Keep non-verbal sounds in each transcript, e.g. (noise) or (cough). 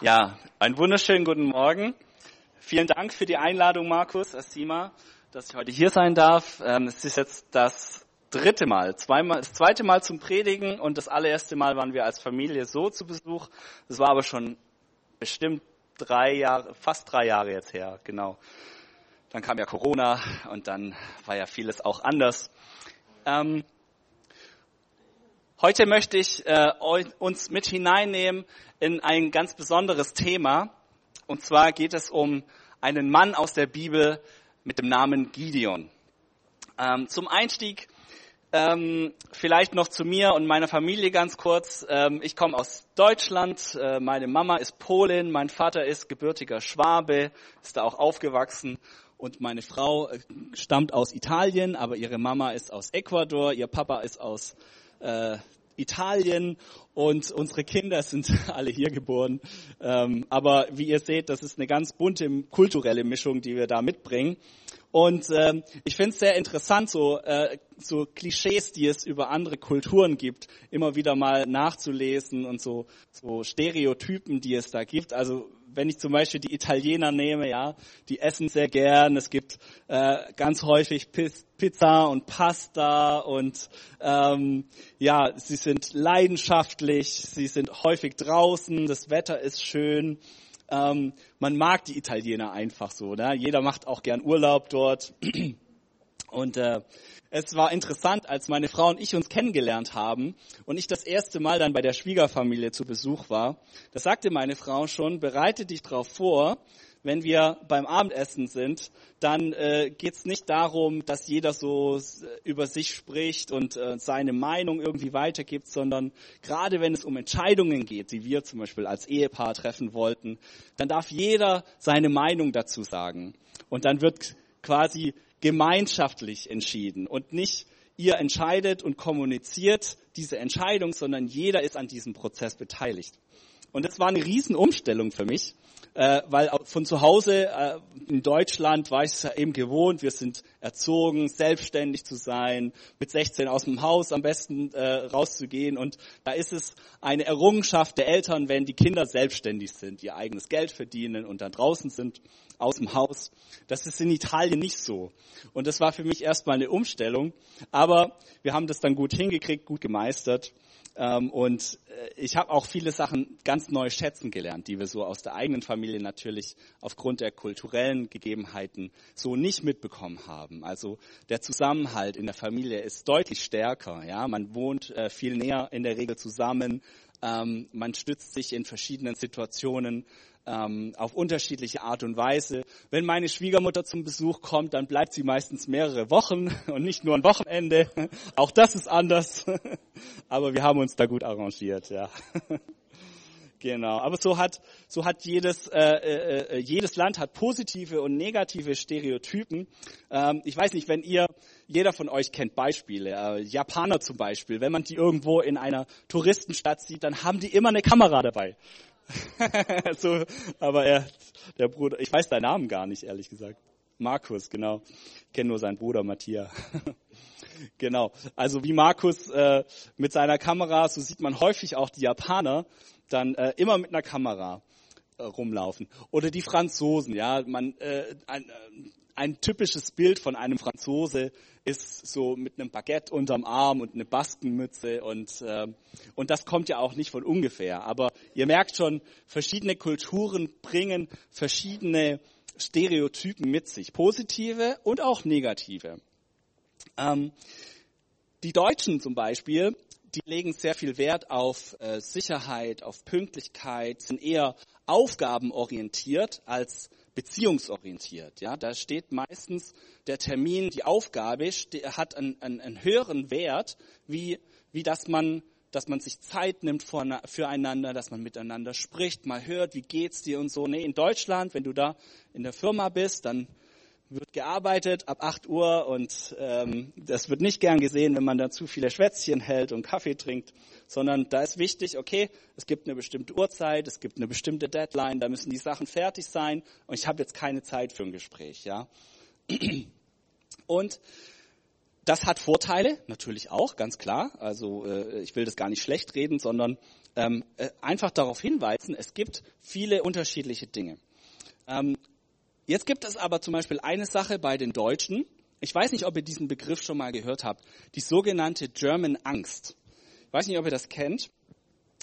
Ja, einen wunderschönen guten Morgen. Vielen Dank für die Einladung, Markus, Asima, dass ich heute hier sein darf. Ähm, es ist jetzt das dritte Mal, zweimal, das zweite Mal zum Predigen und das allererste Mal waren wir als Familie so zu Besuch. Das war aber schon bestimmt drei Jahre, fast drei Jahre jetzt her, genau. Dann kam ja Corona und dann war ja vieles auch anders. Ähm, Heute möchte ich äh, uns mit hineinnehmen in ein ganz besonderes Thema. Und zwar geht es um einen Mann aus der Bibel mit dem Namen Gideon. Ähm, zum Einstieg ähm, vielleicht noch zu mir und meiner Familie ganz kurz. Ähm, ich komme aus Deutschland. Äh, meine Mama ist Polin, mein Vater ist gebürtiger Schwabe, ist da auch aufgewachsen. Und meine Frau äh, stammt aus Italien, aber ihre Mama ist aus Ecuador, ihr Papa ist aus äh, Italien und unsere Kinder sind (laughs) alle hier geboren. Ähm, aber wie ihr seht, das ist eine ganz bunte kulturelle Mischung, die wir da mitbringen. Und ähm, ich finde es sehr interessant, so, äh, so Klischees, die es über andere Kulturen gibt, immer wieder mal nachzulesen und so, so Stereotypen, die es da gibt. Also wenn ich zum Beispiel die Italiener nehme, ja, die essen sehr gern. Es gibt äh, ganz häufig Pizza und Pasta und ähm, ja, sie sind leidenschaftlich, sie sind häufig draußen, das Wetter ist schön. Ähm, man mag die Italiener einfach so. Ne? Jeder macht auch gern Urlaub dort. (clears throat) Und äh, es war interessant, als meine Frau und ich uns kennengelernt haben und ich das erste Mal dann bei der Schwiegerfamilie zu Besuch war. Da sagte meine Frau schon, bereite dich darauf vor, wenn wir beim Abendessen sind, dann äh, geht es nicht darum, dass jeder so über sich spricht und äh, seine Meinung irgendwie weitergibt, sondern gerade wenn es um Entscheidungen geht, die wir zum Beispiel als Ehepaar treffen wollten, dann darf jeder seine Meinung dazu sagen. Und dann wird quasi gemeinschaftlich entschieden und nicht ihr entscheidet und kommuniziert diese Entscheidung, sondern jeder ist an diesem Prozess beteiligt. Und das war eine Riesenumstellung für mich, äh, weil von zu Hause äh, in Deutschland war ich es ja eben gewohnt, wir sind erzogen, selbstständig zu sein, mit 16 aus dem Haus am besten äh, rauszugehen. Und da ist es eine Errungenschaft der Eltern, wenn die Kinder selbstständig sind, ihr eigenes Geld verdienen und dann draußen sind aus dem Haus. Das ist in Italien nicht so. Und das war für mich erstmal eine Umstellung. Aber wir haben das dann gut hingekriegt, gut gemeistert. Ähm, und äh, ich habe auch viele Sachen ganz neu schätzen gelernt, die wir so aus der eigenen Familie natürlich aufgrund der kulturellen Gegebenheiten so nicht mitbekommen haben. Also der Zusammenhalt in der Familie ist deutlich stärker. Ja, man wohnt äh, viel näher in der Regel zusammen. Ähm, man stützt sich in verschiedenen Situationen ähm, auf unterschiedliche Art und Weise. Wenn meine Schwiegermutter zum Besuch kommt, dann bleibt sie meistens mehrere Wochen (laughs) und nicht nur ein Wochenende. Auch das ist anders. (laughs) Aber wir haben uns da gut arrangiert, ja. (laughs) Genau, aber so hat so hat jedes äh, äh, äh, jedes Land hat positive und negative Stereotypen. Ähm, ich weiß nicht, wenn ihr jeder von euch kennt Beispiele, äh, Japaner zum Beispiel, wenn man die irgendwo in einer Touristenstadt sieht, dann haben die immer eine Kamera dabei. (laughs) so, aber er, der Bruder, ich weiß deinen Namen gar nicht, ehrlich gesagt. Markus, genau. Ich kenne nur seinen Bruder Matthias. (laughs) genau. Also wie Markus äh, mit seiner Kamera, so sieht man häufig auch die Japaner dann äh, immer mit einer Kamera äh, rumlaufen. Oder die Franzosen, ja, man äh, ein, äh, ein typisches Bild von einem Franzose ist so mit einem Baguette unterm Arm und eine Baskenmütze und, äh, und das kommt ja auch nicht von ungefähr. Aber ihr merkt schon, verschiedene Kulturen bringen verschiedene Stereotypen mit sich, positive und auch negative. Ähm, die Deutschen zum Beispiel, die legen sehr viel Wert auf äh, Sicherheit, auf Pünktlichkeit, sind eher aufgabenorientiert als beziehungsorientiert. Ja, da steht meistens der Termin, die Aufgabe hat einen, einen, einen höheren Wert, wie, wie dass man dass man sich Zeit nimmt füreinander, dass man miteinander spricht, mal hört, wie geht's dir und so. Nee, in Deutschland, wenn du da in der Firma bist, dann wird gearbeitet ab 8 Uhr und ähm, das wird nicht gern gesehen, wenn man da zu viele Schwätzchen hält und Kaffee trinkt, sondern da ist wichtig, okay, es gibt eine bestimmte Uhrzeit, es gibt eine bestimmte Deadline, da müssen die Sachen fertig sein und ich habe jetzt keine Zeit für ein Gespräch, ja. Und das hat Vorteile, natürlich auch, ganz klar. Also äh, ich will das gar nicht schlecht reden, sondern ähm, äh, einfach darauf hinweisen, es gibt viele unterschiedliche Dinge. Ähm, jetzt gibt es aber zum Beispiel eine Sache bei den Deutschen. Ich weiß nicht, ob ihr diesen Begriff schon mal gehört habt. Die sogenannte German Angst. Ich weiß nicht, ob ihr das kennt.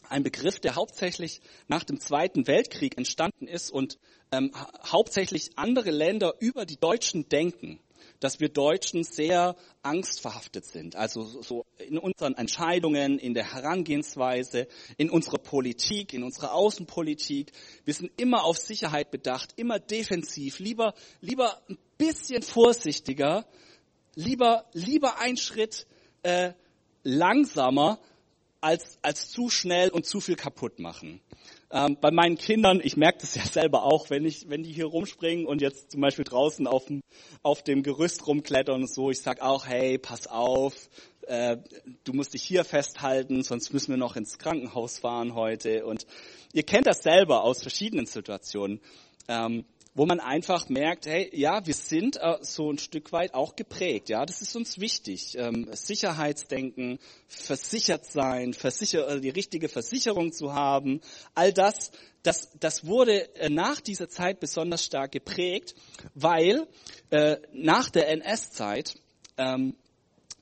Ein Begriff, der hauptsächlich nach dem Zweiten Weltkrieg entstanden ist und ähm, hauptsächlich andere Länder über die Deutschen denken dass wir Deutschen sehr angstverhaftet sind. Also so in unseren Entscheidungen, in der Herangehensweise, in unserer Politik, in unserer Außenpolitik. Wir sind immer auf Sicherheit bedacht, immer defensiv, lieber, lieber ein bisschen vorsichtiger, lieber, lieber ein Schritt äh, langsamer als, als zu schnell und zu viel kaputt machen. Ähm, bei meinen Kindern, ich merke das ja (laughs) selber auch, wenn ich, wenn die hier rumspringen und jetzt zum Beispiel draußen auf dem, auf dem Gerüst rumklettern und so, ich sag auch, hey, pass auf, äh, du musst dich hier festhalten, sonst müssen wir noch ins Krankenhaus fahren heute. Und ihr kennt das selber aus verschiedenen Situationen. Ähm, wo man einfach merkt, hey, ja, wir sind äh, so ein Stück weit auch geprägt, ja, das ist uns wichtig. Ähm, Sicherheitsdenken, versichert sein, versicher, äh, die richtige Versicherung zu haben, all das, das, das wurde äh, nach dieser Zeit besonders stark geprägt, weil äh, nach der NS-Zeit ähm,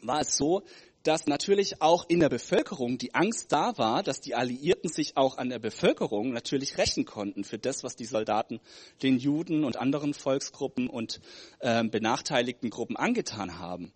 war es so, dass natürlich auch in der Bevölkerung die Angst da war, dass die Alliierten sich auch an der Bevölkerung natürlich rächen konnten für das, was die Soldaten den Juden und anderen Volksgruppen und äh, benachteiligten Gruppen angetan haben.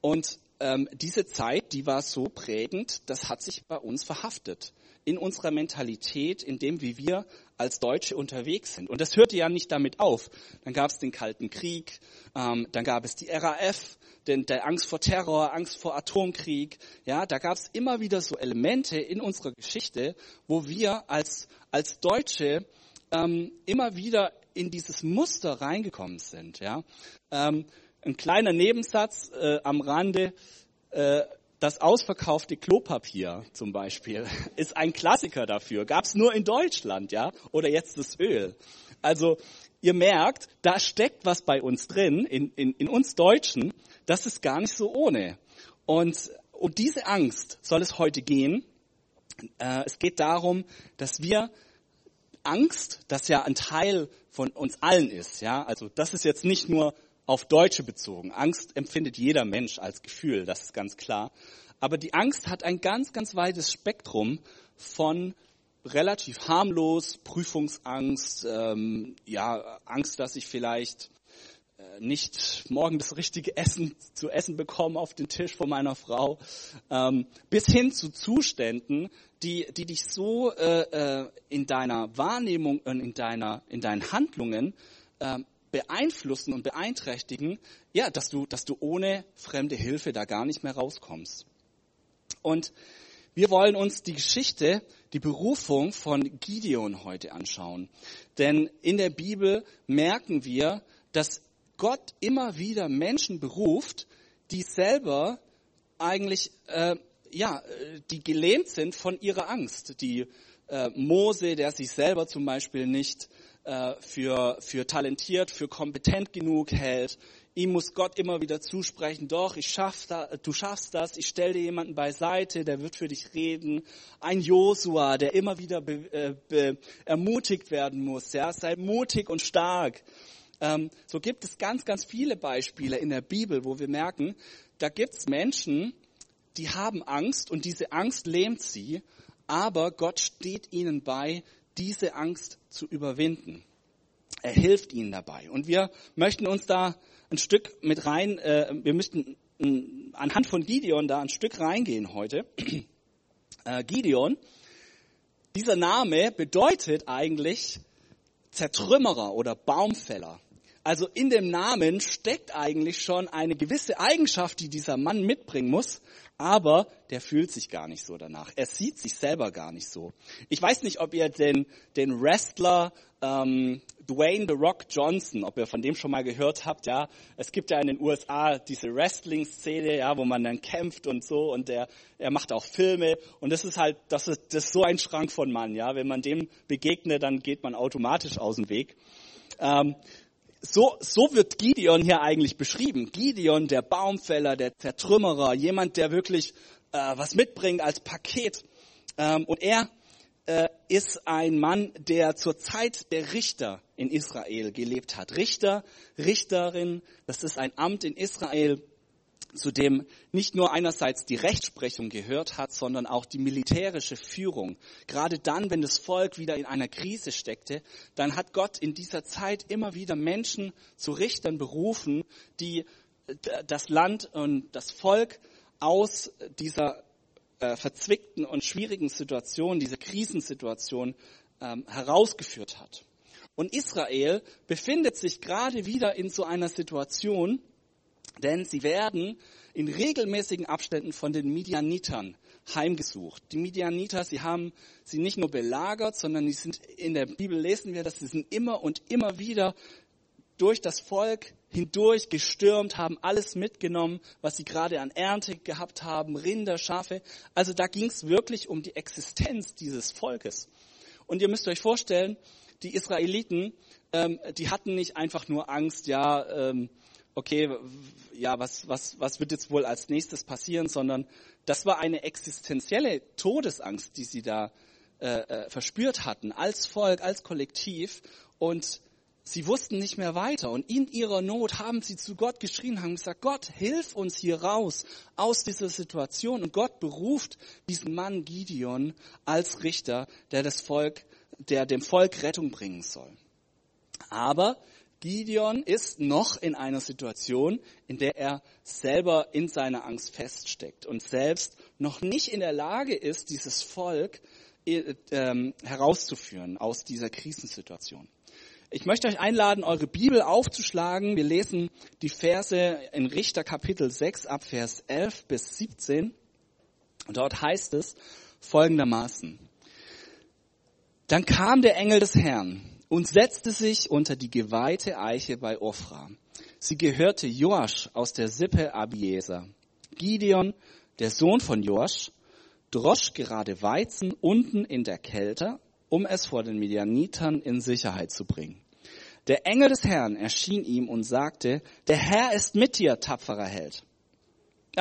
Und ähm, diese Zeit, die war so prägend, das hat sich bei uns verhaftet in unserer Mentalität, in dem, wie wir als Deutsche unterwegs sind. Und das hörte ja nicht damit auf. Dann gab es den Kalten Krieg, ähm, dann gab es die RAF, denn der Angst vor Terror, Angst vor Atomkrieg. Ja, da gab es immer wieder so Elemente in unserer Geschichte, wo wir als als Deutsche ähm, immer wieder in dieses Muster reingekommen sind. Ja, ähm, ein kleiner Nebensatz äh, am Rande. Äh, das ausverkaufte Klopapier zum Beispiel (laughs) ist ein Klassiker dafür. Gab es nur in Deutschland, ja? Oder jetzt das Öl. Also ihr merkt, da steckt was bei uns drin, in, in, in uns Deutschen, das ist gar nicht so ohne. Und um diese Angst soll es heute gehen. Äh, es geht darum, dass wir Angst, das ja ein Teil von uns allen ist, ja, also das ist jetzt nicht nur auf Deutsche bezogen. Angst empfindet jeder Mensch als Gefühl, das ist ganz klar. Aber die Angst hat ein ganz, ganz weites Spektrum von relativ harmlos, Prüfungsangst, ähm, ja, Angst, dass ich vielleicht äh, nicht morgen das richtige Essen zu essen bekomme auf den Tisch von meiner Frau, ähm, bis hin zu Zuständen, die, die dich so äh, äh in deiner Wahrnehmung und in deiner, in deinen Handlungen äh, beeinflussen und beeinträchtigen, ja, dass du, dass du ohne fremde Hilfe da gar nicht mehr rauskommst. Und wir wollen uns die Geschichte, die Berufung von Gideon heute anschauen. Denn in der Bibel merken wir, dass Gott immer wieder Menschen beruft, die selber eigentlich, äh, ja, die gelähmt sind von ihrer Angst. Die äh, Mose, der sich selber zum Beispiel nicht äh, für, für talentiert, für kompetent genug hält. Ihm muss Gott immer wieder zusprechen, doch, ich schaff da, du schaffst das, ich stell dir jemanden beiseite, der wird für dich reden. Ein Josua, der immer wieder be, äh, be, ermutigt werden muss, ja, sei mutig und stark. Ähm, so gibt es ganz, ganz viele Beispiele in der Bibel, wo wir merken, da gibt es Menschen, die haben Angst und diese Angst lähmt sie, aber Gott steht ihnen bei, diese Angst zu überwinden. Er hilft ihnen dabei. Und wir möchten uns da ein Stück mit rein, äh, wir möchten äh, anhand von Gideon da ein Stück reingehen heute. (clears throat) Äh, Gideon, dieser Name bedeutet eigentlich Zertrümmerer oder Baumfäller. Also in dem Namen steckt eigentlich schon eine gewisse Eigenschaft, die dieser Mann mitbringen muss, aber der fühlt sich gar nicht so danach. Er sieht sich selber gar nicht so. Ich weiß nicht, ob ihr den, den Wrestler ähm, Dwayne The Rock Johnson, ob ihr von dem schon mal gehört habt, ja. Es gibt ja in den USA diese Wrestling-Szene, ja, wo man dann kämpft und so und der, er macht auch Filme und das ist halt, das ist, das ist so ein Schrank von Mann, ja. Wenn man dem begegnet, dann geht man automatisch aus dem Weg. Ähm, so, so wird Gideon hier eigentlich beschrieben. Gideon, der Baumfäller, der Zertrümmerer, jemand, der wirklich äh, was mitbringt als Paket. Ähm, und er, äh, ist ein Mann, der zur Zeit der Richter in Israel gelebt hat. Richter, Richterin, das ist ein Amt in Israel, zu dem nicht nur einerseits die Rechtsprechung gehört hat, sondern auch die militärische Führung. Gerade dann, wenn das Volk wieder in einer Krise steckte, dann hat Gott in dieser Zeit immer wieder Menschen zu Richtern berufen, die äh, das Land und das Volk aus dieser äh, verzwickten und schwierigen Situation, diese Krisensituation ähm, herausgeführt hat. Und Israel befindet sich gerade wieder in so einer Situation, denn sie werden in regelmäßigen Abständen von den Midianitern heimgesucht. Die Midianiter, sie haben sie nicht nur belagert, sondern die sind, in der Bibel lesen wir, dass sie sind immer und immer wieder durch das Volk hindurch gestürmt, haben alles mitgenommen, was sie gerade an Ernte gehabt haben, Rinder, Schafe. Also da ging es wirklich um die Existenz dieses Volkes. Und ihr müsst euch vorstellen, die Israeliten, ähm, die hatten nicht einfach nur Angst, ja, ähm, okay, ja, was, was, was wird jetzt wohl als nächstes passieren, sondern das war eine existenzielle Todesangst, die sie da äh, äh, verspürt hatten, als Volk, als Kollektiv. Und sie wussten nicht mehr weiter. Und in ihrer Not haben sie zu Gott geschrien, haben gesagt, Gott, hilf uns hier raus aus dieser Situation. Und Gott beruft diesen Mann Gideon als Richter, der das Volk, der dem Volk Rettung bringen soll. Aber Gideon ist noch in einer Situation, in der er selber in seiner Angst feststeckt und selbst noch nicht in der Lage ist, dieses Volk äh, ähm, herauszuführen aus dieser Krisensituation. Ich möchte euch einladen, eure Bibel aufzuschlagen. Wir lesen die Verse in Richter Kapitel 6 ab Vers 11 bis 17. Und dort heißt es folgendermaßen. Dann kam der Engel des Herrn und setzte sich unter die geweihte Eiche bei Ophra. Sie gehörte Joasch aus der Sippe Abieser. Gideon, der Sohn von Joasch, drosch gerade Weizen unten in der Kälte, um es vor den Midianitern in Sicherheit zu bringen. Der Engel des Herrn erschien ihm und sagte, der Herr ist mit dir, tapferer Held.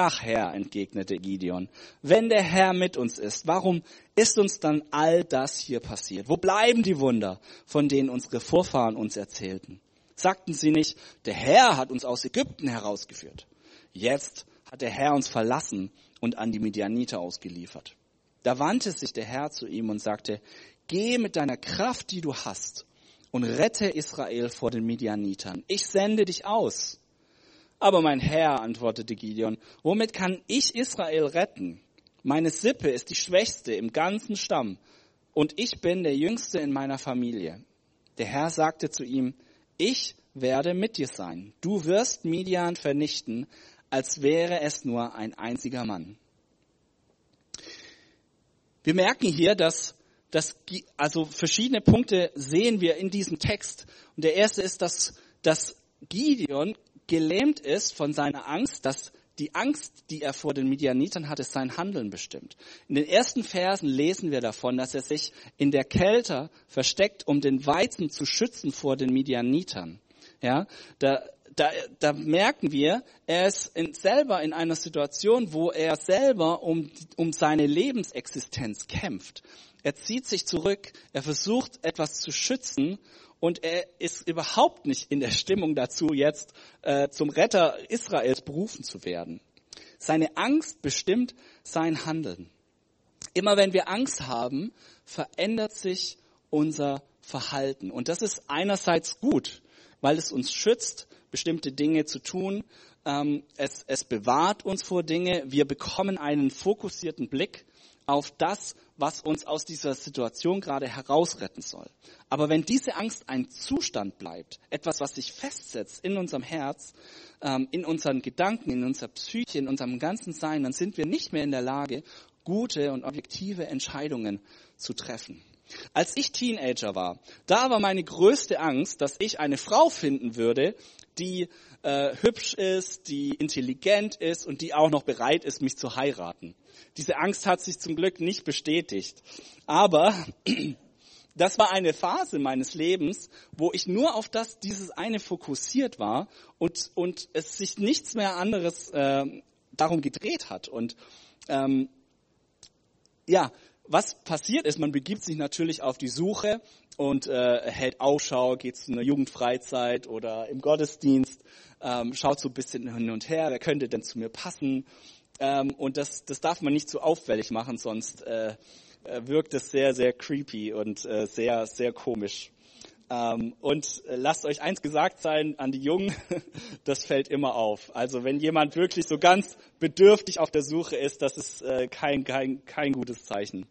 Ach Herr, entgegnete Gideon, wenn der Herr mit uns ist, warum ist uns dann all das hier passiert? Wo bleiben die Wunder, von denen unsere Vorfahren uns erzählten? Sagten sie nicht, der Herr hat uns aus Ägypten herausgeführt. Jetzt hat der Herr uns verlassen und an die Midianiter ausgeliefert. Da wandte sich der Herr zu ihm und sagte, geh mit deiner Kraft, die du hast, und rette Israel vor den Midianitern. Ich sende dich aus. Aber mein Herr, antwortete Gideon, womit kann ich Israel retten? Meine Sippe ist die schwächste im ganzen Stamm und ich bin der jüngste in meiner Familie. Der Herr sagte zu ihm, ich werde mit dir sein. Du wirst Midian vernichten, als wäre es nur ein einziger Mann. Wir merken hier, dass, dass also verschiedene Punkte sehen wir in diesem Text. Und der erste ist, dass, dass Gideon gelähmt ist von seiner Angst, dass die Angst, die er vor den Midianitern hatte, sein Handeln bestimmt. In den ersten Versen lesen wir davon, dass er sich in der Kälte versteckt, um den Weizen zu schützen vor den Midianitern. Ja, da, da, da merken wir, er ist in, selber in einer Situation, wo er selber um, um seine Lebensexistenz kämpft. Er zieht sich zurück, er versucht etwas zu schützen und er ist überhaupt nicht in der Stimmung dazu, jetzt äh, zum Retter Israels berufen zu werden. Seine Angst bestimmt sein Handeln. Immer wenn wir Angst haben, verändert sich unser Verhalten. Und das ist einerseits gut, weil es uns schützt, bestimmte Dinge zu tun. Ähm, es, es bewahrt uns vor Dinge. Wir bekommen einen fokussierten Blick auf das, was uns aus dieser Situation gerade herausretten soll. Aber wenn diese Angst ein Zustand bleibt, etwas, was sich festsetzt in unserem Herz, ähm, in unseren Gedanken, in unserer Psyche, in unserem ganzen Sein, dann sind wir nicht mehr in der Lage, gute und objektive Entscheidungen zu treffen. Als ich Teenager war, da war meine größte Angst, dass ich eine Frau finden würde, die äh, hübsch ist, die intelligent ist und die auch noch bereit ist, mich zu heiraten. Diese Angst hat sich zum Glück nicht bestätigt. Aber (clears throat) das war eine Phase meines Lebens, wo ich nur auf das, dieses eine fokussiert war und, und es sich nichts mehr anderes äh, darum gedreht hat. Und ähm, ja, was passiert ist, man begibt sich natürlich auf die Suche und äh, hält Ausschau, geht zu einer Jugendfreizeit oder im Gottesdienst, ähm, schaut so ein bisschen hin und her, wer könnte denn zu mir passen. Ähm, und das, das darf man nicht zu auffällig machen, sonst äh, äh wirkt es sehr, sehr creepy und äh, sehr, sehr komisch. Ähm, und äh, lasst euch eins gesagt sein an die Jungen, (laughs) das fällt immer auf. Also wenn jemand wirklich so ganz bedürftig auf der Suche ist, das ist äh, kein, kein, kein gutes Zeichen.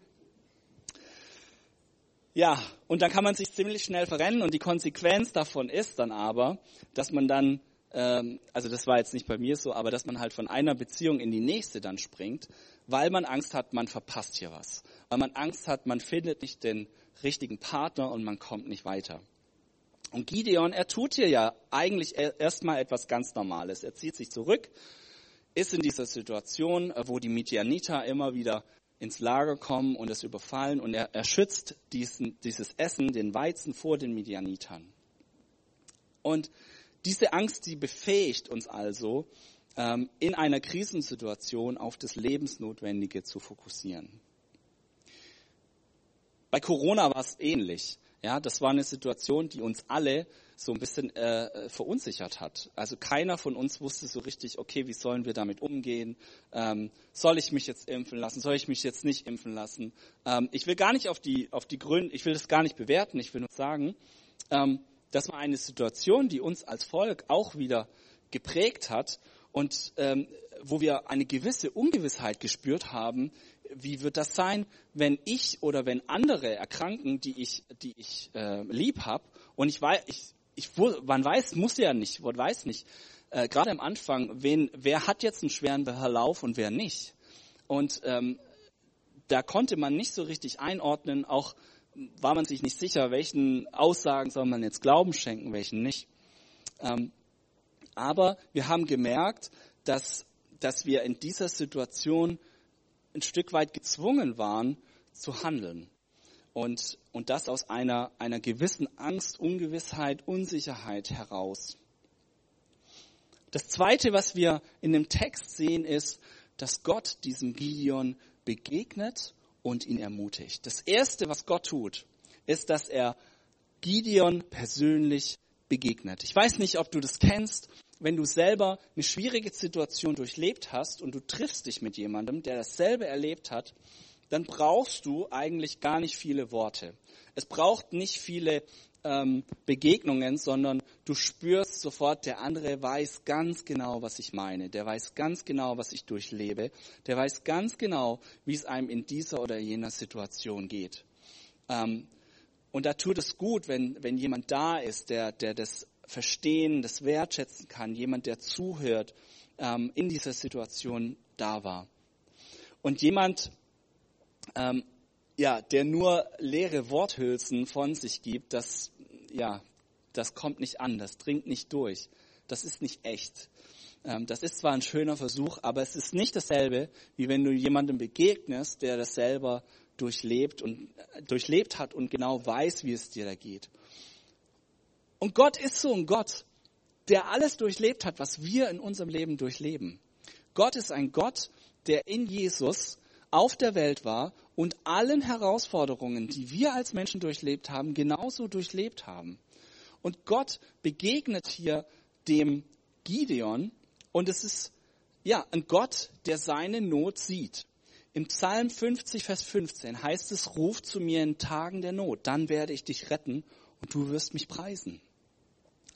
Ja, und dann kann man sich ziemlich schnell verrennen und die Konsequenz davon ist dann aber, dass man dann, ähm, also das war jetzt nicht bei mir so, aber dass man halt von einer Beziehung in die nächste dann springt, weil man Angst hat, man verpasst hier was. Weil man Angst hat, man findet nicht den richtigen Partner und man kommt nicht weiter. Und Gideon, er tut hier ja eigentlich erstmal etwas ganz Normales. Er zieht sich zurück, ist in dieser Situation, wo die Midianiter immer wieder ins Lager kommen und es überfallen und er, er schützt diesen, dieses Essen, den Weizen vor den Midianitern. Und diese Angst, die befähigt uns also, ähm, in einer Krisensituation auf das Lebensnotwendige zu fokussieren. Bei Corona war es ähnlich. Ja, das war eine Situation, die uns alle so ein bisschen äh, verunsichert hat. Also keiner von uns wusste so richtig, okay, wie sollen wir damit umgehen? Ähm, soll ich mich jetzt impfen lassen? Soll ich mich jetzt nicht impfen lassen? Ähm, ich will gar nicht auf die auf die Gründe, ich will das gar nicht bewerten. Ich will nur sagen, ähm, das war eine Situation, die uns als Volk auch wieder geprägt hat und ähm, wo wir eine gewisse Ungewissheit gespürt haben, wie wird das sein, wenn ich oder wenn andere erkranken, die ich, die ich äh, lieb habe und ich weiß, ich, ich, man weiß, muss ja nicht, man weiß nicht, äh, gerade am Anfang, wen, wer hat jetzt einen schweren Verlauf und wer nicht. Und ähm, da konnte man nicht so richtig einordnen, auch war man sich nicht sicher, welchen Aussagen soll man jetzt Glauben schenken, welchen nicht. Ähm, aber wir haben gemerkt, dass, dass wir in dieser Situation ein Stück weit gezwungen waren zu handeln. Und, und das aus einer, einer gewissen Angst, Ungewissheit, Unsicherheit heraus. Das Zweite, was wir in dem Text sehen, ist, dass Gott diesem Gideon begegnet und ihn ermutigt. Das Erste, was Gott tut, ist, dass er Gideon persönlich begegnet. Ich weiß nicht, ob du das kennst, wenn du selber eine schwierige Situation durchlebt hast und du triffst dich mit jemandem, der dasselbe erlebt hat, dann brauchst du eigentlich gar nicht viele Worte. Es braucht nicht viele ähm, Begegnungen, sondern du spürst sofort, der andere weiß ganz genau, was ich meine. Der weiß ganz genau, was ich durchlebe. Der weiß ganz genau, wie es einem in dieser oder jener Situation geht. Ähm, und da tut es gut, wenn, wenn jemand da ist, der, der das verstehen, das wertschätzen kann, jemand, der zuhört, ähm, in dieser Situation da war. Und jemand, ähm, ja, der nur leere Worthülsen von sich gibt, das, ja, das kommt nicht an, das dringt nicht durch, das ist nicht echt. Ähm, das ist zwar ein schöner Versuch, aber es ist nicht dasselbe, wie wenn du jemandem begegnest, der das selber durchlebt und äh, durchlebt hat und genau weiß, wie es dir da geht. Und Gott ist so ein Gott, der alles durchlebt hat, was wir in unserem Leben durchleben. Gott ist ein Gott, der in Jesus auf der Welt war und allen Herausforderungen, die wir als Menschen durchlebt haben, genauso durchlebt haben. Und Gott begegnet hier dem Gideon und es ist ja ein Gott, der seine Not sieht. Im Psalm 50, Vers 15 heißt es, ruf zu mir in Tagen der Not, dann werde ich dich retten und du wirst mich preisen.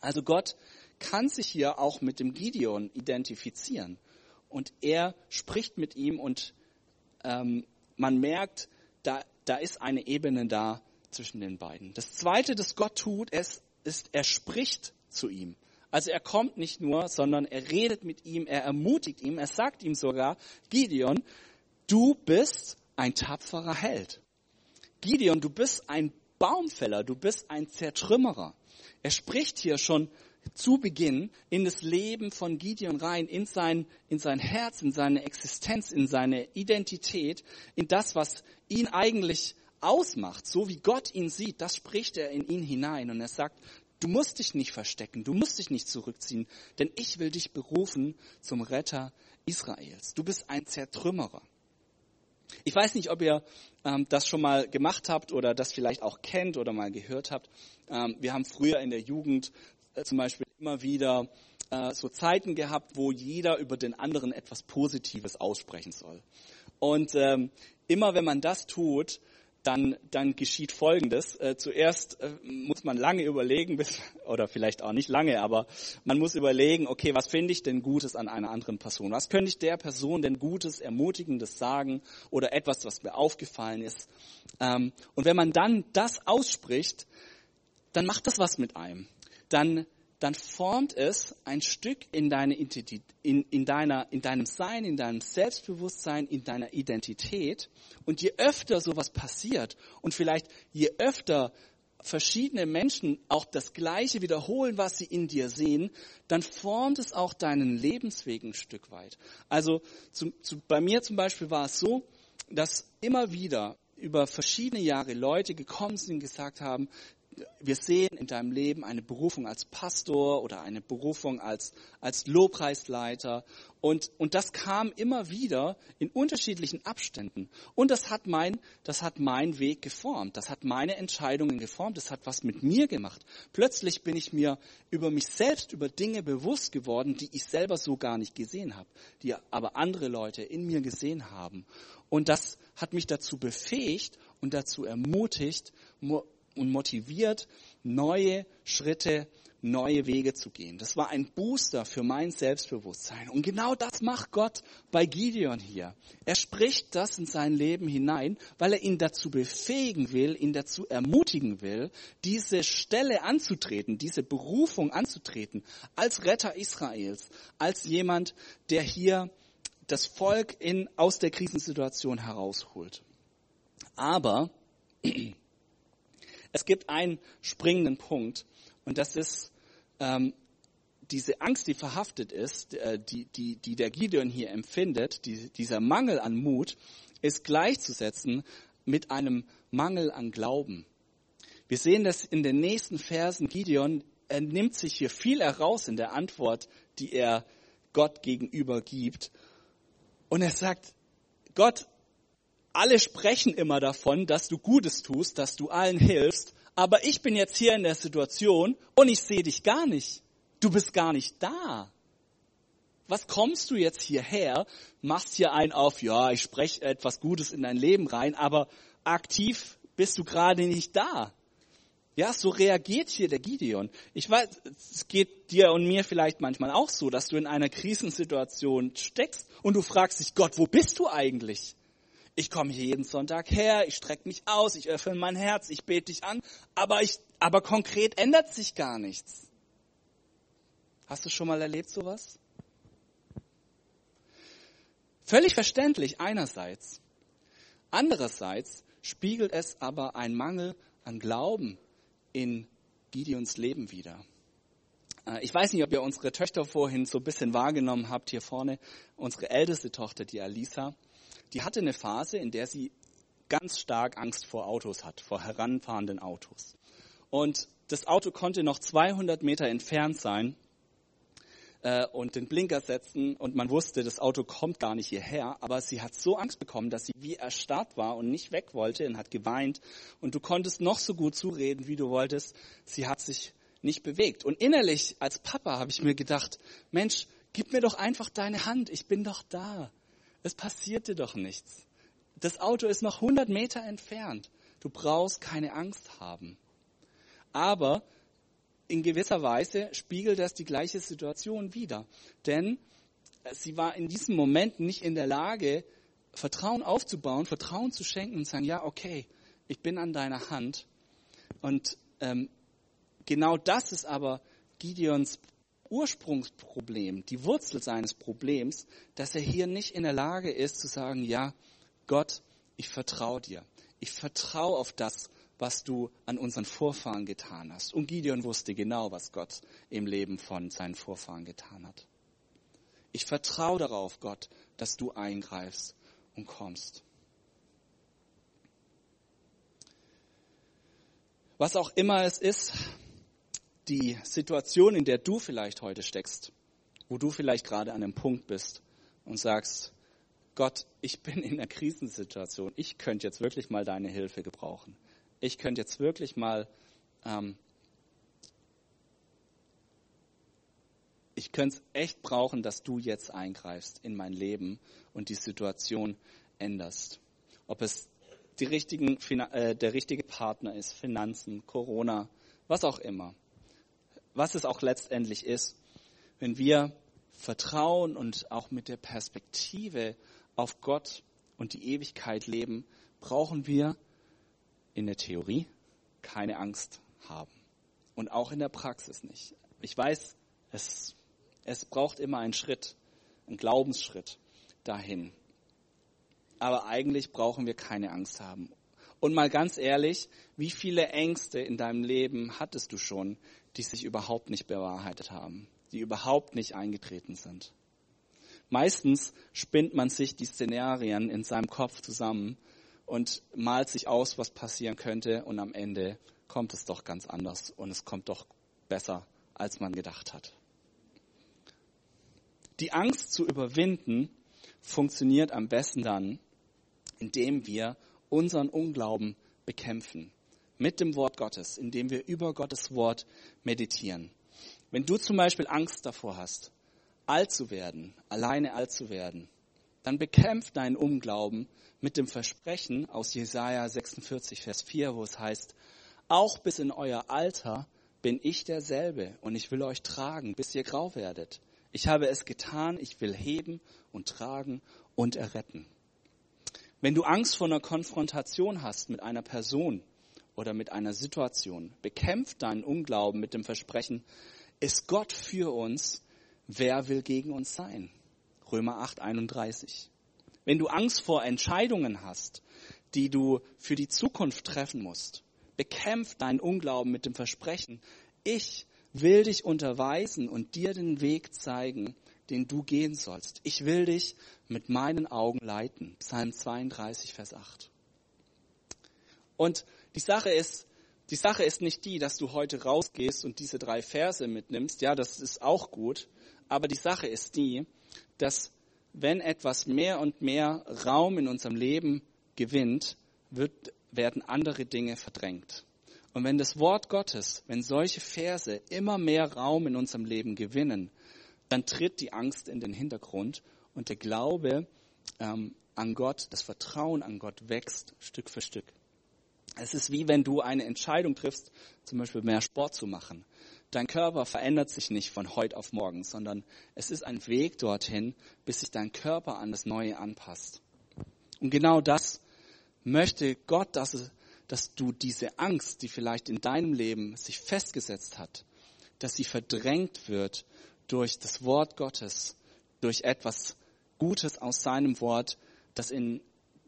Also Gott kann sich hier auch mit dem Gideon identifizieren. Und er spricht mit ihm und ähm, man merkt, da, da ist eine Ebene da zwischen den beiden. Das Zweite, das Gott tut, ist, ist, er spricht zu ihm. Also er kommt nicht nur, sondern er redet mit ihm, er ermutigt ihm, er sagt ihm sogar, Gideon, du bist ein tapferer Held. Gideon, du bist ein Baumfäller, du bist ein Zertrümmerer. Er spricht hier schon zu Beginn in das Leben von Gideon rein, in sein, in sein Herz, in seine Existenz, in seine Identität, in das, was ihn eigentlich ausmacht, so wie Gott ihn sieht, das spricht er in ihn hinein und er sagt, du musst dich nicht verstecken, du musst dich nicht zurückziehen, denn ich will dich berufen zum Retter Israels. Du bist ein Zertrümmerer. Ich weiß nicht, ob ihr ähm, das schon mal gemacht habt oder das vielleicht auch kennt oder mal gehört habt. Ähm, wir haben früher in der Jugend zum Beispiel immer wieder äh, so Zeiten gehabt, wo jeder über den anderen etwas Positives aussprechen soll. Und ähm, immer wenn man das tut, dann, dann geschieht Folgendes. Äh, zuerst äh, muss man lange überlegen, bis, (laughs) oder vielleicht auch nicht lange, aber man muss überlegen, okay, was finde ich denn Gutes an einer anderen Person? Was könnte ich der Person denn Gutes, Ermutigendes sagen oder etwas, was mir aufgefallen ist? Ähm, und wenn man dann das ausspricht, dann macht das was mit einem. Dann dann formt es ein Stück in, deine in, in, deiner, in deinem Sein, in deinem Selbstbewusstsein, in deiner Identität. Und je öfter sowas passiert und vielleicht je öfter verschiedene Menschen auch das Gleiche wiederholen, was sie in dir sehen, dann formt es auch deinen Lebensweg ein Stück weit. Also zu, zu, bei mir zum Beispiel war es so, dass immer wieder über verschiedene Jahre Leute gekommen sind und gesagt haben, wir sehen in deinem Leben eine Berufung als Pastor oder eine Berufung als, als Lobpreisleiter. Und, und das kam immer wieder in unterschiedlichen Abständen. Und das hat mein, das hat mein Weg geformt. Das hat meine Entscheidungen geformt. Das hat was mit mir gemacht. Plötzlich bin ich mir über mich selbst, über Dinge bewusst geworden, die ich selber so gar nicht gesehen habe, die aber andere Leute in mir gesehen haben. Und das hat mich dazu befähigt und dazu ermutigt, und motiviert, neue Schritte, neue Wege zu gehen. Das war ein Booster für mein Selbstbewusstsein. Und genau das macht Gott bei Gideon hier. Er spricht das in sein Leben hinein, weil er ihn dazu befähigen will, ihn dazu ermutigen will, diese Stelle anzutreten, diese Berufung anzutreten, als Retter Israels, als jemand, der hier das Volk in, aus der Krisensituation herausholt. Aber (clears throat) es gibt einen springenden Punkt und das ist ähm, diese Angst, die verhaftet ist, äh, die, die, die der Gideon hier empfindet, die, dieser Mangel an Mut, ist gleichzusetzen mit einem Mangel an Glauben. Wir sehen das in den nächsten Versen. Gideon er nimmt sich hier viel heraus in der Antwort, die er Gott gegenüber gibt. Und er sagt, Gott, alle sprechen immer davon, dass du Gutes tust, dass du allen hilfst, aber ich bin jetzt hier in der Situation und ich sehe dich gar nicht. Du bist gar nicht da. Was kommst du jetzt hierher, machst hier ein auf, ja, ich spreche etwas Gutes in dein Leben rein, aber aktiv bist du gerade nicht da. Ja, so reagiert hier der Gideon. Ich weiß, es geht dir und mir vielleicht manchmal auch so, dass du in einer Krisensituation steckst und du fragst dich, Gott, wo bist du eigentlich? Ich komme hier jeden Sonntag her, ich strecke mich aus, ich öffne mein Herz, ich bete dich an, aber, ich, aber konkret ändert sich gar nichts. Hast du schon mal erlebt sowas? Völlig verständlich einerseits. Andererseits spiegelt es aber ein Mangel an Glauben in Gideons Leben wider. Äh, ich weiß nicht, ob ihr unsere Töchter vorhin so ein bisschen wahrgenommen habt hier vorne. Unsere älteste Tochter, die Alisa, die hatte eine Phase, in der sie ganz stark Angst vor Autos hat, vor heranfahrenden Autos. Und das Auto konnte noch 200 Meter entfernt sein äh, und den Blinker setzen und man wusste, das Auto kommt gar nicht hierher, aber sie hat so Angst bekommen, dass sie wie erstarrt war und nicht weg wollte und hat geweint und du konntest noch so gut zureden, wie du wolltest, sie hat sich nicht bewegt. Und innerlich als Papa habe ich mir gedacht, Mensch, gib mir doch einfach deine Hand, ich bin doch da. Es passierte doch nichts. Das Auto ist noch 100 Meter entfernt. Du brauchst keine Angst haben. Aber in gewisser Weise spiegelt das die gleiche Situation wider. Denn sie war in diesem Moment nicht in der Lage, Vertrauen aufzubauen, Vertrauen zu schenken und sagen, ja, okay, ich bin an deiner Hand. Und ähm, genau das ist aber Gideons Ursprungsproblem, die Wurzel seines Problems, dass er hier nicht in der Lage ist zu sagen, ja, Gott, ich vertraue dir. Ich vertraue auf das, was du an unseren Vorfahren getan hast. Und Gideon wusste genau, was Gott im Leben von seinen Vorfahren getan hat. Ich vertraue darauf, Gott, dass du eingreifst und kommst. Was auch immer es ist, die Situation, in der du vielleicht heute steckst, wo du vielleicht gerade an einem Punkt bist und sagst, Gott, ich bin in einer Krisensituation. Ich könnte jetzt wirklich mal deine Hilfe gebrauchen. Ich könnte jetzt wirklich mal, ähm, ich könnte es echt brauchen, dass du jetzt eingreifst in mein Leben und die Situation änderst. Ob es die richtigen, äh, der richtige Partner ist, Finanzen, Corona, was auch immer. Was es auch letztendlich ist, wenn wir vertrauen und auch mit der Perspektive auf Gott und die Ewigkeit leben, brauchen wir in der Theorie keine Angst haben. Und auch in der Praxis nicht. Ich weiß, es, es braucht immer einen Schritt, einen Glaubensschritt dahin. Aber eigentlich brauchen wir keine Angst haben. Und mal ganz ehrlich, wie viele Ängste in deinem Leben hattest du schon, die sich überhaupt nicht bewahrheitet haben, die überhaupt nicht eingetreten sind? Meistens spinnt man sich die Szenarien in seinem Kopf zusammen und malt sich aus, was passieren könnte und am Ende kommt es doch ganz anders und es kommt doch besser, als man gedacht hat. Die Angst zu überwinden funktioniert am besten dann, indem wir unseren Unglauben bekämpfen. Mit dem Wort Gottes, indem wir über Gottes Wort meditieren. Wenn du zum Beispiel Angst davor hast, alt zu werden, alleine alt zu werden, dann bekämpft deinen Unglauben mit dem Versprechen aus Jesaja 46, Vers 4, wo es heißt, auch bis in euer Alter bin ich derselbe und ich will euch tragen, bis ihr grau werdet. Ich habe es getan, ich will heben und tragen und erretten. Wenn du Angst vor einer Konfrontation hast mit einer Person oder mit einer Situation, bekämpft deinen Unglauben mit dem Versprechen, ist Gott für uns, wer will gegen uns sein? Römer 8, 31. Wenn du Angst vor Entscheidungen hast, die du für die Zukunft treffen musst, bekämpf deinen Unglauben mit dem Versprechen, ich will dich unterweisen und dir den Weg zeigen, den du gehen sollst. Ich will dich mit meinen Augen leiten. Psalm 32, Vers 8. Und die Sache ist, die Sache ist nicht die, dass du heute rausgehst und diese drei Verse mitnimmst. Ja, das ist auch gut. Aber die Sache ist die, dass wenn etwas mehr und mehr Raum in unserem Leben gewinnt, wird, werden andere Dinge verdrängt. Und wenn das Wort Gottes, wenn solche Verse immer mehr Raum in unserem Leben gewinnen, dann tritt die Angst in den Hintergrund und der Glaube ähm, an Gott, das Vertrauen an Gott wächst Stück für Stück. Es ist wie wenn du eine Entscheidung triffst, zum Beispiel mehr Sport zu machen. Dein Körper verändert sich nicht von heute auf morgen, sondern es ist ein Weg dorthin, bis sich dein Körper an das Neue anpasst. Und genau das möchte Gott, dass, es, dass du diese Angst, die vielleicht in deinem Leben sich festgesetzt hat, dass sie verdrängt wird durch das Wort Gottes, durch etwas Gutes aus seinem Wort, das in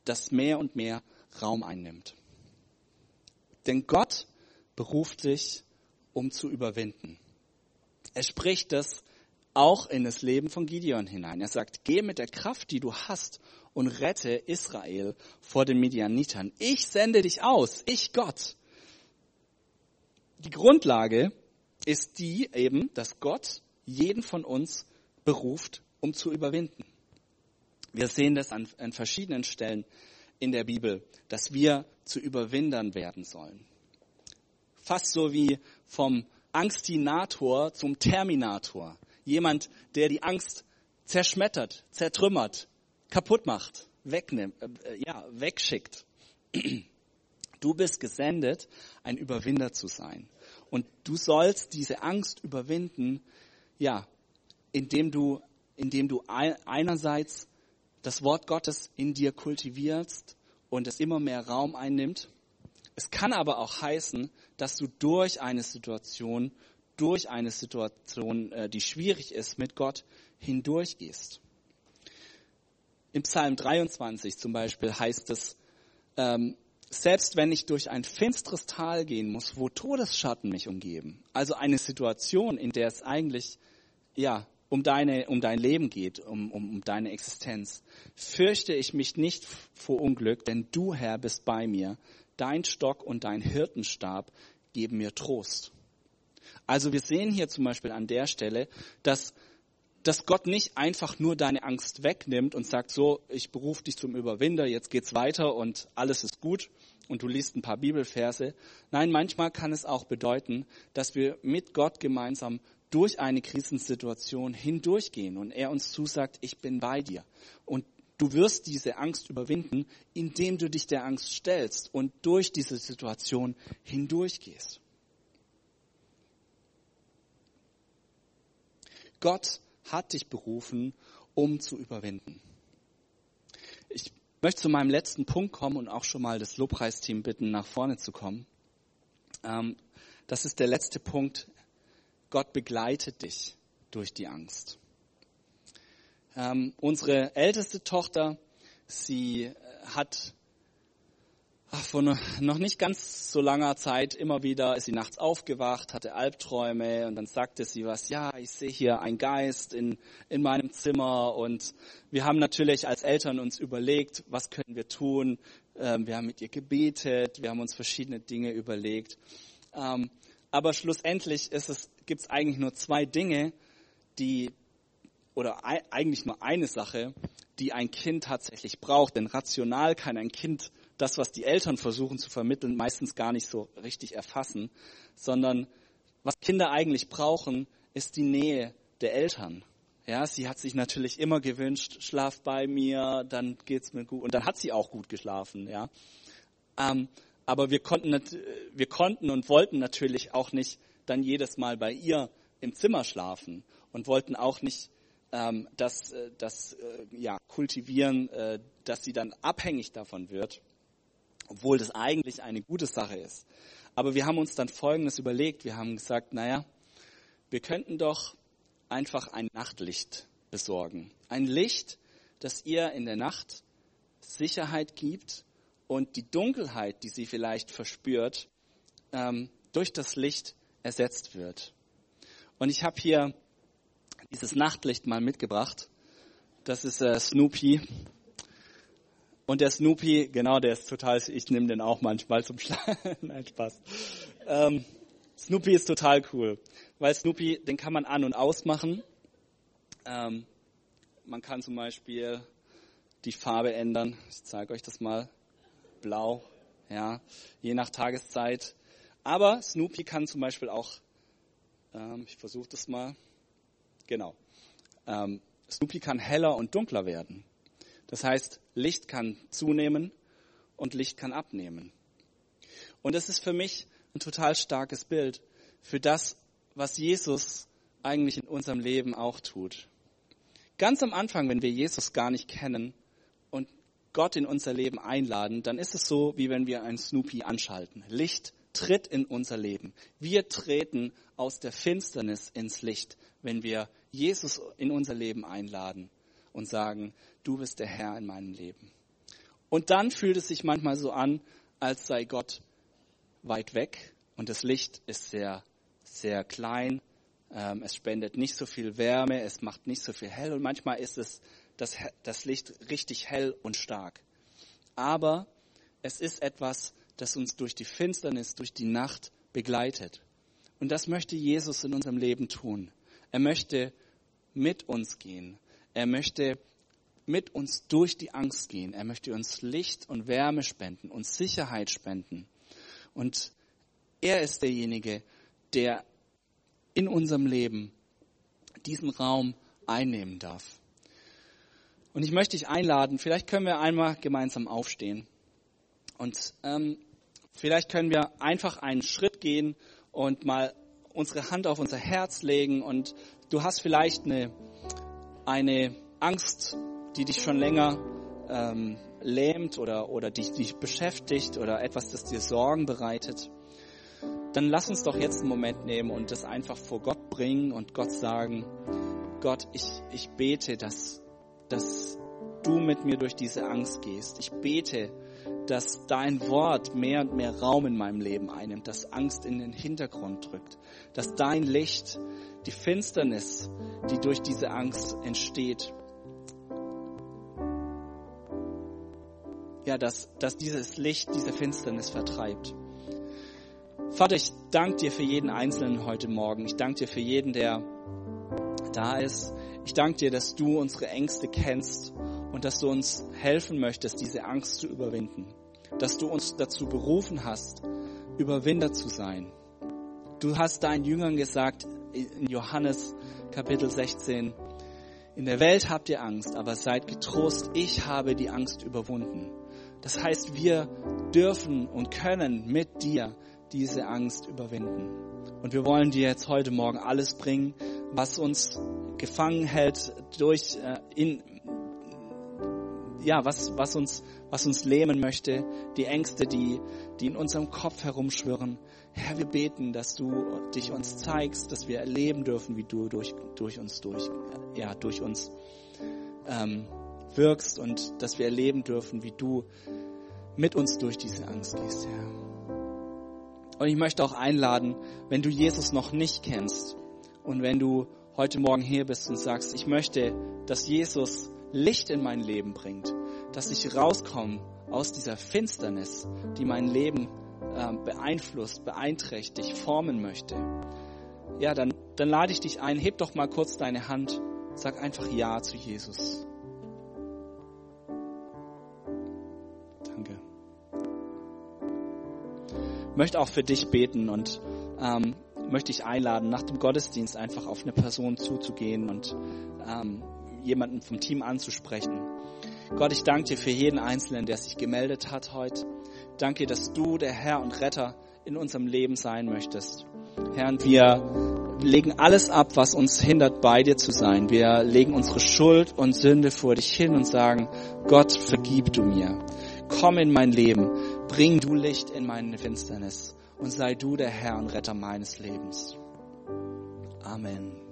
das mehr und mehr Raum einnimmt. Denn Gott beruft dich, um zu überwinden. Er spricht das auch in das Leben von Gideon hinein. Er sagt, geh mit der Kraft, die du hast, und rette Israel vor den Midianitern. Ich sende dich aus, ich Gott. Die Grundlage ist die eben, dass Gott jeden von uns beruft, um zu überwinden. Wir sehen das an, an verschiedenen Stellen in der Bibel, dass wir zu Überwindern werden sollen. Fast so wie vom Angstinator zum Terminator. Jemand, der die Angst zerschmettert, zertrümmert, kaputt macht, wegnimmt, äh, ja, wegschickt. (clears throat) Du bist gesendet, ein Überwinder zu sein. Und du sollst diese Angst überwinden, ja, indem du, indem du einerseits das Wort Gottes in dir kultivierst und es immer mehr Raum einnimmt. Es kann aber auch heißen, dass du durch eine Situation, durch eine Situation, äh, die schwierig ist, mit Gott hindurchgehst. Im Psalm 23 zum Beispiel heißt es, ähm, selbst wenn ich durch ein finsteres Tal gehen muss, wo Todesschatten mich umgeben, also eine Situation, in der es eigentlich ja um deine, um dein Leben geht, um, um, um deine Existenz, fürchte ich mich nicht vor Unglück, denn du, Herr, bist bei mir. Dein Stock und dein Hirtenstab geben mir Trost. Also wir sehen hier zum Beispiel an der Stelle, dass dass Gott nicht einfach nur deine Angst wegnimmt und sagt, so, ich berufe dich zum Überwinder, jetzt geht's weiter und alles ist gut und du liest ein paar Bibelverse. Nein, manchmal kann es auch bedeuten, dass wir mit Gott gemeinsam durch eine Krisensituation hindurchgehen und er uns zusagt, ich bin bei dir. Und du wirst diese Angst überwinden, indem du dich der Angst stellst und durch diese Situation hindurchgehst. Gott hat dich berufen, um zu überwinden. Ich möchte zu meinem letzten Punkt kommen und auch schon mal das Lobpreisteam bitten, nach vorne zu kommen. Ähm, das ist der letzte Punkt. Gott begleitet dich durch die Angst. Ähm, unsere älteste Tochter, sie hat ach, vor noch nicht ganz so langer Zeit immer wieder ist sie nachts aufgewacht, hatte Albträume und dann sagte sie was, ja, ich sehe hier einen Geist in, in meinem Zimmer und wir haben natürlich als Eltern uns überlegt, was können wir tun. Ähm, wir haben mit ihr gebetet, wir haben uns verschiedene Dinge überlegt. Ähm, aber schlussendlich gibt es eigentlich nur zwei Dinge, die, oder eigentlich nur eine Sache, die ein Kind tatsächlich braucht. Denn rational kann ein Kind das, was die Eltern versuchen zu vermitteln, meistens gar nicht so richtig erfassen, sondern was Kinder eigentlich brauchen, ist die Nähe der Eltern. Ja, sie hat sich natürlich immer gewünscht, schlaf bei mir, dann geht's mir gut. Und dann hat sie auch gut geschlafen, ja. Ähm, aber wir konnten, wir konnten und wollten natürlich auch nicht dann jedes Mal bei ihr im Zimmer schlafen und wollten auch nicht ähm, das, äh, das äh, ja, kultivieren, äh, dass sie dann abhängig davon wird obwohl das eigentlich eine gute Sache ist. Aber wir haben uns dann Folgendes überlegt. Wir haben gesagt, naja, wir könnten doch einfach ein Nachtlicht besorgen. Ein Licht, das ihr in der Nacht Sicherheit gibt und die Dunkelheit, die sie vielleicht verspürt, ähm, durch das Licht ersetzt wird. Und ich habe hier dieses Nachtlicht mal mitgebracht. Das ist äh, Snoopy und der Snoopy, genau, der ist total, ich nehme den auch manchmal zum Schlafen. (laughs) Nein, Spaß. Ähm, Snoopy ist total cool, weil Snoopy, den kann man an- und ausmachen. Ähm, man kann zum Beispiel die Farbe ändern. Ich zeige euch das mal. Blau, ja, je nach Tageszeit. Aber Snoopy kann zum Beispiel auch, ähm, ich versuche das mal, genau, ähm, Snoopy kann heller und dunkler werden. Das heißt, Licht kann zunehmen und Licht kann abnehmen. Und das ist für mich ein total starkes Bild für das, was Jesus eigentlich in unserem Leben auch tut. Ganz am Anfang, wenn wir Jesus gar nicht kennen Gott in unser Leben einladen, dann ist es so, wie wenn wir ein Snoopy anschalten. Licht tritt in unser Leben. Wir treten aus der Finsternis ins Licht, wenn wir Jesus in unser Leben einladen und sagen, du bist der Herr in meinem Leben. Und dann fühlt es sich manchmal so an, als sei Gott weit weg und das Licht ist sehr, sehr klein. Ähm, es spendet nicht so viel Wärme, es macht nicht so viel hell und manchmal ist es das, das Licht richtig hell und stark. Aber es ist etwas, das uns durch die Finsternis, durch die Nacht begleitet. Und das möchte Jesus in unserem Leben tun. Er möchte mit uns gehen. Er möchte mit uns durch die Angst gehen. Er möchte uns Licht und Wärme spenden, uns Sicherheit spenden. Und er ist derjenige, der in unserem Leben diesen Raum einnehmen darf. Und ich möchte dich einladen, vielleicht können wir einmal gemeinsam aufstehen. Und ähm, vielleicht können wir einfach einen Schritt gehen und mal unsere Hand auf unser Herz legen. Und du hast vielleicht eine eine Angst, die dich schon länger ähm, lähmt oder, oder dich, dich beschäftigt oder etwas, das dir Sorgen bereitet, dann lass uns doch jetzt einen Moment nehmen und das einfach vor Gott bringen und Gott sagen, Gott, ich, ich bete, dass, dass du mit mir durch diese Angst gehst. Ich bete, dass dein Wort mehr und mehr Raum in meinem Leben einnimmt, dass Angst in den Hintergrund drückt, dass dein Licht die Finsternis, die durch diese Angst entsteht, ja, dass, dass dieses Licht diese Finsternis vertreibt. Vater, ich danke dir für jeden Einzelnen heute Morgen. Ich danke dir für jeden, der da ist. Ich danke dir, dass du unsere Ängste kennst und dass du uns helfen möchtest, diese Angst zu überwinden. Dass du uns dazu berufen hast, Überwinder zu sein. Du hast deinen Jüngern gesagt in Johannes Kapitel 16, in der Welt habt ihr Angst, aber seid getrost, ich habe die Angst überwunden. Das heißt, wir dürfen und können mit dir diese Angst überwinden. Und wir wollen dir jetzt heute Morgen alles bringen, was uns gefangen hält durch äh, in ja, was, was uns, was uns lähmen möchte, die Ängste, die, die in unserem Kopf herumschwirren. Herr, wir beten, dass du dich uns zeigst, dass wir erleben dürfen, wie du durch, durch uns durch, ja, durch uns ähm, wirkst und dass wir erleben dürfen, wie du mit uns durch diese Angst gehst, Herr. Und ich möchte auch einladen, wenn du Jesus noch nicht kennst und wenn du heute Morgen hier bist und sagst, ich möchte, dass Jesus Licht in mein Leben bringt, dass ich rauskomme aus dieser Finsternis, die mein Leben äh, beeinflusst, beeinträchtigt, formen möchte. Ja, dann, dann lade ich dich ein, heb doch mal kurz deine Hand, sag einfach Ja zu Jesus. möchte auch für dich beten und ähm, möchte ich einladen, nach dem Gottesdienst einfach auf eine Person zuzugehen und ähm, jemanden vom Team anzusprechen. Gott, ich danke dir für jeden Einzelnen, der sich gemeldet hat heute. Danke, dass du der Herr und Retter in unserem Leben sein möchtest. Herr, wir legen alles ab, was uns hindert, bei dir zu sein. Wir legen unsere Schuld und Sünde vor dich hin und sagen, Gott, vergib du mir. Komm in mein Leben, bring du Licht in meine Finsternis und sei du der Herr und Retter meines Lebens. Amen.